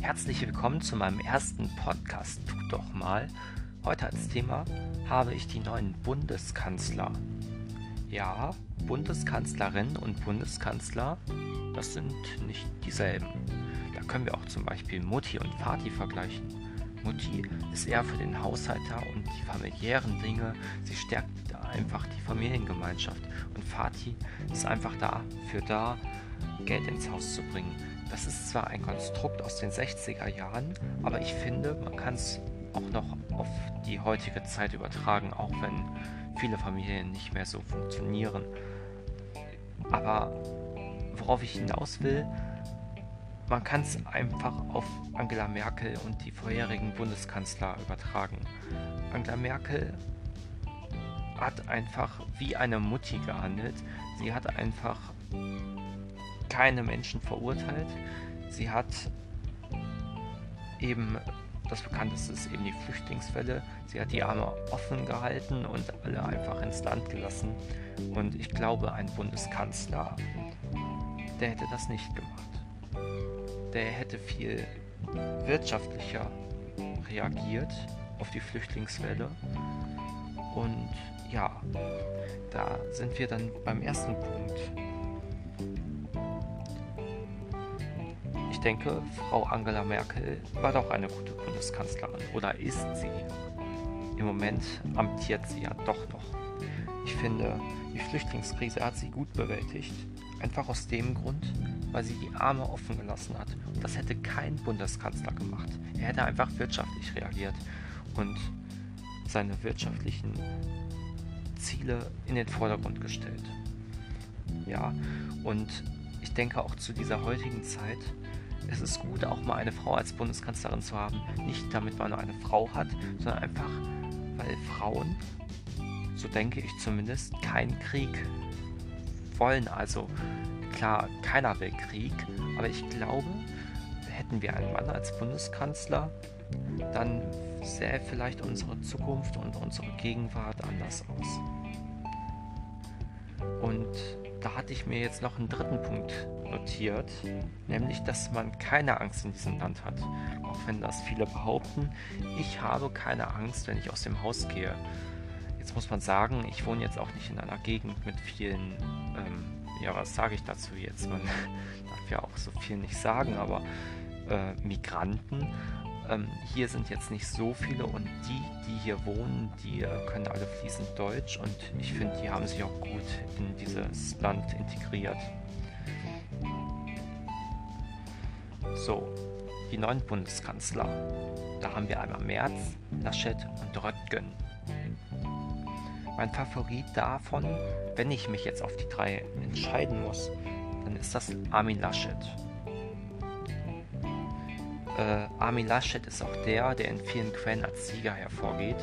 Herzlich willkommen zu meinem ersten Podcast. Tut doch mal. Heute als Thema habe ich die neuen Bundeskanzler. Ja, Bundeskanzlerin und Bundeskanzler, das sind nicht dieselben. Da können wir auch zum Beispiel Mutti und Vati vergleichen. Mutti ist eher für den Haushalter und die familiären Dinge. Sie stärkt einfach die Familiengemeinschaft. Und Vati ist einfach dafür da, Geld ins Haus zu bringen. Das ist zwar ein Konstrukt aus den 60er Jahren, aber ich finde, man kann es auch noch auf die heutige Zeit übertragen, auch wenn viele Familien nicht mehr so funktionieren. Aber worauf ich hinaus will, man kann es einfach auf Angela Merkel und die vorherigen Bundeskanzler übertragen. Angela Merkel hat einfach wie eine Mutti gehandelt. Sie hat einfach keine Menschen verurteilt. Sie hat eben, das bekannteste ist eben die Flüchtlingswelle, sie hat die Arme offen gehalten und alle einfach ins Land gelassen. Und ich glaube, ein Bundeskanzler, der hätte das nicht gemacht. Der hätte viel wirtschaftlicher reagiert auf die Flüchtlingswelle. Und ja, da sind wir dann beim ersten Punkt. Denke, Frau Angela Merkel war doch eine gute Bundeskanzlerin. Oder ist sie? Im Moment amtiert sie ja doch noch. Ich finde, die Flüchtlingskrise hat sie gut bewältigt. Einfach aus dem Grund, weil sie die Arme offen gelassen hat. Und das hätte kein Bundeskanzler gemacht. Er hätte einfach wirtschaftlich reagiert und seine wirtschaftlichen Ziele in den Vordergrund gestellt. Ja, und ich denke auch zu dieser heutigen Zeit es ist gut, auch mal eine Frau als Bundeskanzlerin zu haben. Nicht damit man nur eine Frau hat, sondern einfach, weil Frauen, so denke ich zumindest, keinen Krieg wollen. Also klar, keiner will Krieg, aber ich glaube, hätten wir einen Mann als Bundeskanzler, dann sähe vielleicht unsere Zukunft und unsere Gegenwart anders aus. Und da hatte ich mir jetzt noch einen dritten Punkt notiert, nämlich, dass man keine Angst in diesem Land hat. Auch wenn das viele behaupten, ich habe keine Angst, wenn ich aus dem Haus gehe. Jetzt muss man sagen, ich wohne jetzt auch nicht in einer Gegend mit vielen, ähm, ja, was sage ich dazu jetzt? Man darf ja auch so viel nicht sagen, aber äh, Migranten ähm, hier sind jetzt nicht so viele und die, die hier wohnen, die äh, können alle fließend Deutsch und ich finde, die haben sich auch gut in dieses Land integriert. So, die neuen Bundeskanzler. Da haben wir einmal Merz, Laschet und Röttgen. Mein Favorit davon, wenn ich mich jetzt auf die drei entscheiden muss, dann ist das Armin Laschet äh, Armin Laschet ist auch der, der in vielen Quellen als Sieger hervorgeht.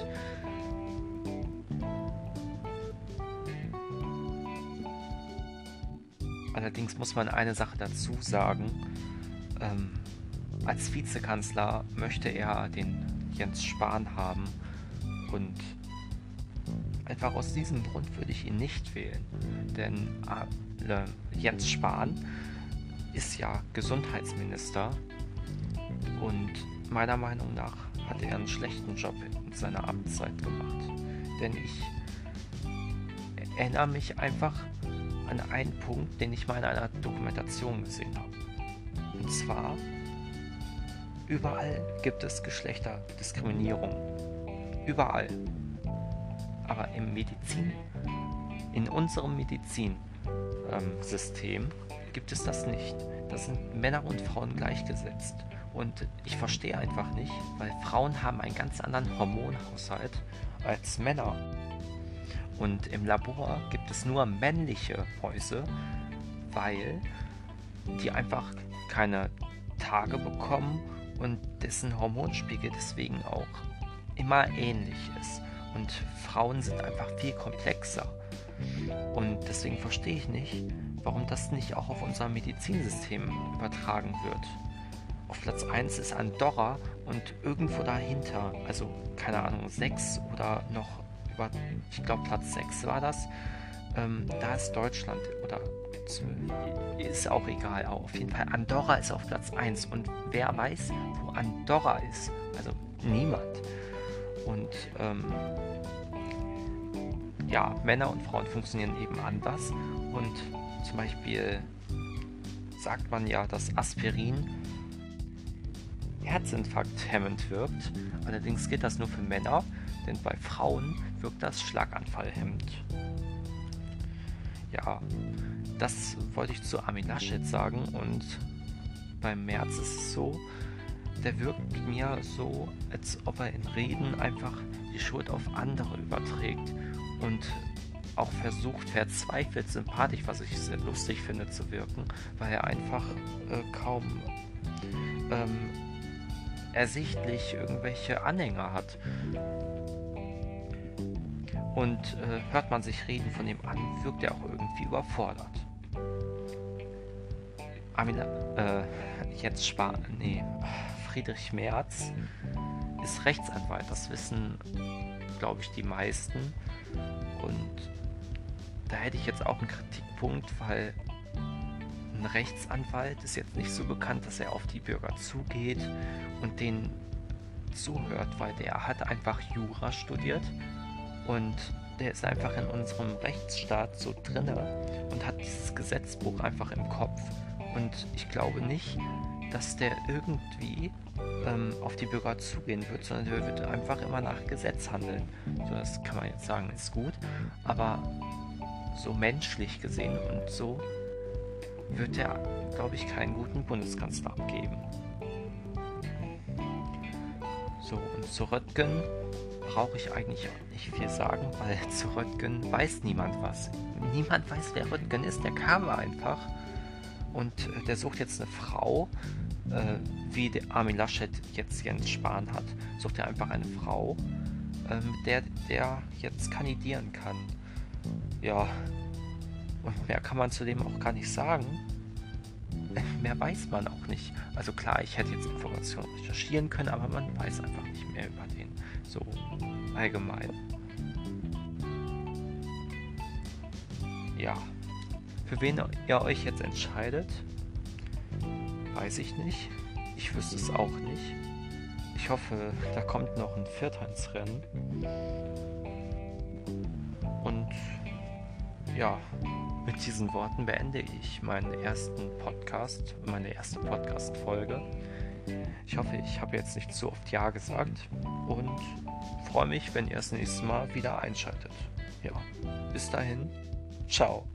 Allerdings muss man eine Sache dazu sagen. Ähm, als Vizekanzler möchte er den Jens Spahn haben und einfach aus diesem Grund würde ich ihn nicht wählen. Denn äh, Jens Spahn ist ja Gesundheitsminister und meiner Meinung nach hat er einen schlechten Job in seiner Amtszeit gemacht. Denn ich erinnere mich einfach an einen Punkt, den ich mal in einer Dokumentation gesehen habe. Und zwar, überall gibt es Geschlechterdiskriminierung. Überall. Aber im Medizin, in unserem Medizinsystem ähm, gibt es das nicht. Da sind Männer und Frauen gleichgesetzt. Und ich verstehe einfach nicht, weil Frauen haben einen ganz anderen Hormonhaushalt als Männer. Und im Labor gibt es nur männliche Mäuse, weil die einfach keine Tage bekommen und dessen Hormonspiegel deswegen auch immer ähnlich ist. Und Frauen sind einfach viel komplexer. Und deswegen verstehe ich nicht, warum das nicht auch auf unser Medizinsystem übertragen wird. Auf Platz 1 ist Andorra und irgendwo dahinter, also keine Ahnung, 6 oder noch über, ich glaube Platz 6 war das, ähm, da ist Deutschland oder ist auch egal, aber auf jeden Fall Andorra ist auf Platz 1 und wer weiß, wo Andorra ist? Also niemand. Und ähm, ja, Männer und Frauen funktionieren eben anders und zum Beispiel sagt man ja, dass Aspirin Herzinfarkt hemmend wirkt. Allerdings gilt das nur für Männer, denn bei Frauen wirkt das Schlaganfall hemmend. Ja, das wollte ich zu Armin Laschet sagen und beim März ist es so, der wirkt mir so, als ob er in Reden einfach die Schuld auf andere überträgt und auch versucht, verzweifelt sympathisch, was ich sehr lustig finde, zu wirken, weil er einfach äh, kaum ähm, ersichtlich irgendwelche Anhänger hat. Und äh, hört man sich reden von ihm an, wirkt er auch irgendwie überfordert. Amina, äh, jetzt Spar, nee, Friedrich Merz ist Rechtsanwalt, das wissen, glaube ich, die meisten. Und da hätte ich jetzt auch einen Kritikpunkt, weil ein Rechtsanwalt ist jetzt nicht so bekannt, dass er auf die Bürger zugeht und denen zuhört, weil der hat einfach Jura studiert und der ist einfach in unserem Rechtsstaat so drinne und hat dieses Gesetzbuch einfach im Kopf. Und ich glaube nicht, dass der irgendwie ähm, auf die Bürger zugehen wird, sondern der wird einfach immer nach Gesetz handeln. So, das kann man jetzt sagen, ist gut. Aber so menschlich gesehen und so wird er, glaube ich, keinen guten Bundeskanzler abgeben. So, und zu Röttgen brauche ich eigentlich nicht viel sagen, weil zu Röttgen weiß niemand was. Niemand weiß, wer Röttgen ist. Der kam einfach und äh, der sucht jetzt eine Frau, äh, wie der Armin Laschet jetzt Jens Spahn hat. Sucht er einfach eine Frau, äh, mit der der jetzt kandidieren kann. Ja, und mehr kann man zudem auch gar nicht sagen. Mehr weiß man auch nicht. Also klar, ich hätte jetzt Informationen recherchieren können, aber man weiß einfach nicht mehr über den. So allgemein. Ja. Für wen ihr euch jetzt entscheidet, weiß ich nicht. Ich wüsste es auch nicht. Ich hoffe, da kommt noch ein Viertansrennen. Und ja, mit diesen Worten beende ich meinen ersten Podcast, meine erste Podcast-Folge. Ich hoffe, ich habe jetzt nicht zu oft Ja gesagt und freue mich, wenn ihr das nächste Mal wieder einschaltet. Ja, bis dahin, ciao.